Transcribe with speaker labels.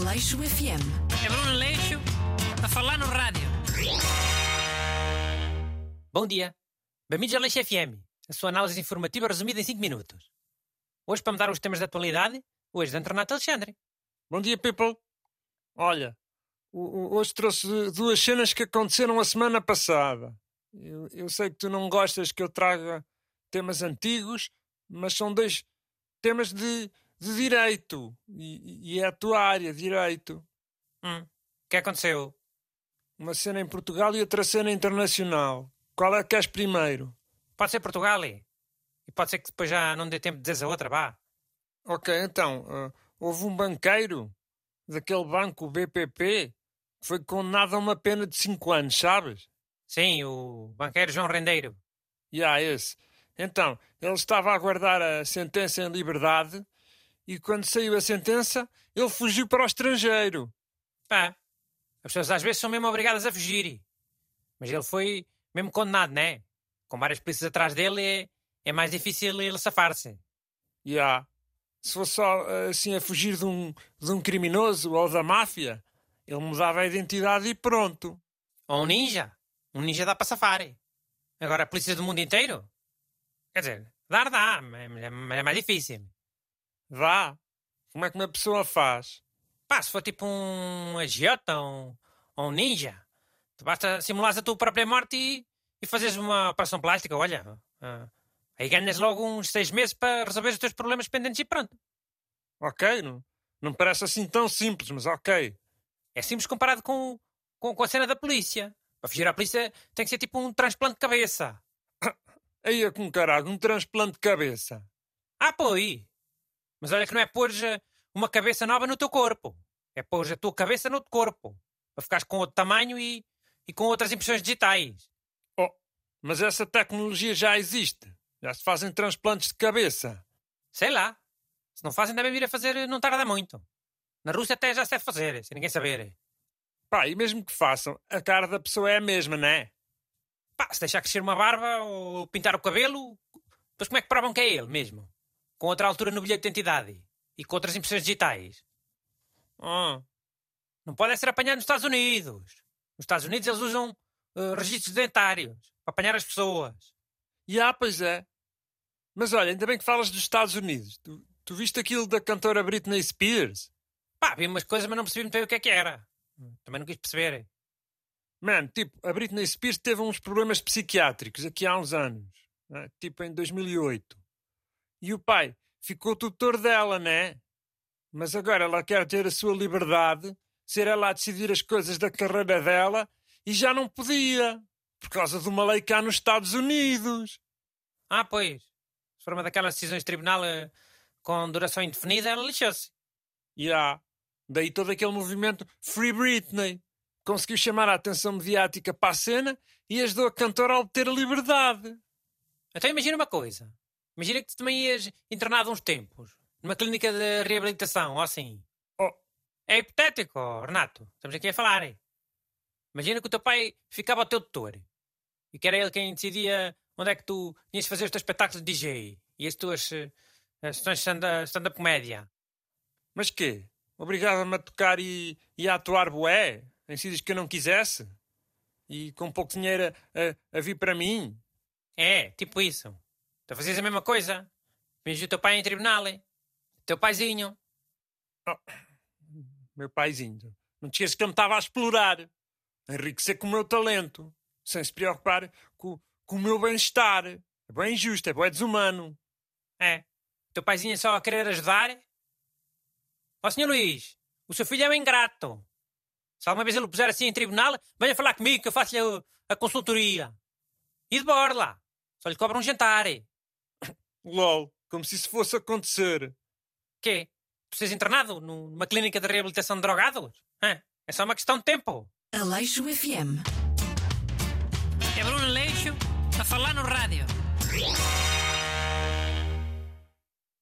Speaker 1: Aleixo FM.
Speaker 2: É Bruno Leixo a falar no rádio. Bom dia. Bem-vindos ao Leixo FM, a sua análise informativa resumida em 5 minutos. Hoje, para mudar os temas da atualidade, hoje, de Renato Alexandre.
Speaker 3: Bom dia, people. Olha, hoje trouxe duas cenas que aconteceram a semana passada. Eu, eu sei que tu não gostas que eu traga temas antigos, mas são dois temas de, de direito. E, e é a tua área, direito.
Speaker 2: Hum, o que aconteceu?
Speaker 3: Uma cena em Portugal e outra cena internacional. Qual é que queres primeiro?
Speaker 2: Pode ser Portugal, e pode ser que depois já não dê tempo de dizer a outra, vá.
Speaker 3: Ok, então, ah, houve um banqueiro daquele banco, o BPP, que foi condenado a uma pena de 5 anos, sabes?
Speaker 2: Sim, o banqueiro João Rendeiro.
Speaker 3: E há esse. Então, ele estava a aguardar a sentença em liberdade e quando saiu a sentença, ele fugiu para o estrangeiro.
Speaker 2: Pá, as pessoas às vezes são mesmo obrigadas a fugir. Mas ele foi mesmo condenado, né? Com várias polícias atrás dele, é, é mais difícil ele safar-se.
Speaker 3: E há. Se fosse só assim a fugir de um, de um criminoso ou da máfia, ele mudava a identidade e pronto.
Speaker 2: Ou um ninja. Um ninja dá para safar. Agora, a polícia do mundo inteiro? Quer dizer, dar dá, mas é, mas é mais difícil.
Speaker 3: Vá. Como é que uma pessoa faz?
Speaker 2: Pá, se for tipo um agiota ou um, um ninja, tu basta simulares a tua própria morte e, e fazeres uma operação plástica, olha. ah, aí ganhas logo uns seis meses para resolver os teus problemas pendentes e pronto.
Speaker 3: Ok, não, não parece assim tão simples, mas ok.
Speaker 2: É simples comparado com, com, com a cena da polícia. Para fugir à polícia tem que ser tipo um transplante de cabeça.
Speaker 3: Aí é com caralho, um transplante de cabeça.
Speaker 2: Ah, pois. Mas olha que não é pôr uma cabeça nova no teu corpo. É pôr a tua cabeça no outro corpo. Para ficares com outro tamanho e, e com outras impressões digitais.
Speaker 3: Oh, mas essa tecnologia já existe. Já se fazem transplantes de cabeça.
Speaker 2: Sei lá. Se não fazem, devem vir a fazer, não tarda muito. Na Rússia até já se deve fazer, sem ninguém saber.
Speaker 3: Pá, e mesmo que façam, a cara da pessoa é a mesma, não é?
Speaker 2: Pá, se deixar crescer uma barba ou pintar o cabelo, depois como é que provam que é ele mesmo? Com outra altura no bilhete de identidade e com outras impressões digitais.
Speaker 3: Ah,
Speaker 2: Não pode é ser apanhado nos Estados Unidos. Nos Estados Unidos eles usam eh, registros dentários para apanhar as pessoas.
Speaker 3: e há, pois é. Mas olha, ainda bem que falas dos Estados Unidos. Tu, tu viste aquilo da cantora Britney Spears?
Speaker 2: Pá, vi umas coisas, mas não percebi muito bem o que é que era. Também não quis perceber.
Speaker 3: Man, tipo, a Britney Spears teve uns problemas psiquiátricos aqui há uns anos. né? Tipo em 2008. E o pai ficou tutor dela, né? Mas agora ela quer ter a sua liberdade, ser ela a decidir as coisas da carreira dela e já não podia. Por causa de uma lei cá nos Estados Unidos.
Speaker 2: Ah, pois. Se for uma daquelas decisões de tribunal eh, com duração indefinida, ela lixou-se.
Speaker 3: E há. Daí todo aquele movimento Free Britney. Conseguiu chamar a atenção mediática para a cena e ajudou a cantora a obter a liberdade.
Speaker 2: Então imagina uma coisa. Imagina que tu também ias internado uns tempos. Numa clínica de reabilitação, ou assim.
Speaker 3: Oh.
Speaker 2: É hipotético, oh, Renato. Estamos aqui a falar. hein? Imagina que o teu pai ficava o teu tutor. E que era ele quem decidia onde é que tu tinhas de fazer os teus espetáculos de DJ. E as tuas eh, as sessões de stand- stand-up comédia.
Speaker 3: Mas quê? Obrigava-me a tocar e, e a atuar bué? Em sítios que eu não quisesse? E com pouco dinheiro a, a vir para mim?
Speaker 2: É, tipo isso. Tu fazias a mesma coisa. Finges o teu pai em tribunal. hein? Teu paizinho.
Speaker 3: Meu paizinho. Não esqueças que ele me estava a explorar. A enriquecer com o meu talento. Sem se preocupar com, com o meu bem-estar. É bem injusto, é bem desumano.
Speaker 2: É. Teu paizinho é só a querer ajudar? Ó, senhor Luís, o seu filho é um ingrato. Se alguma vez ele o puser assim em tribunal, venha falar comigo que eu faço-lhe a, a consultoria. E de borla. Só lhe cobra um jantar.
Speaker 3: LOL, como se isso fosse acontecer.
Speaker 2: Quê? Tu seres internado nu- numa clínica de reabilitação de drogados? Hã? É só uma questão de tempo.
Speaker 1: Aleixo FM.
Speaker 2: É Bruno Leixo a falar no rádio.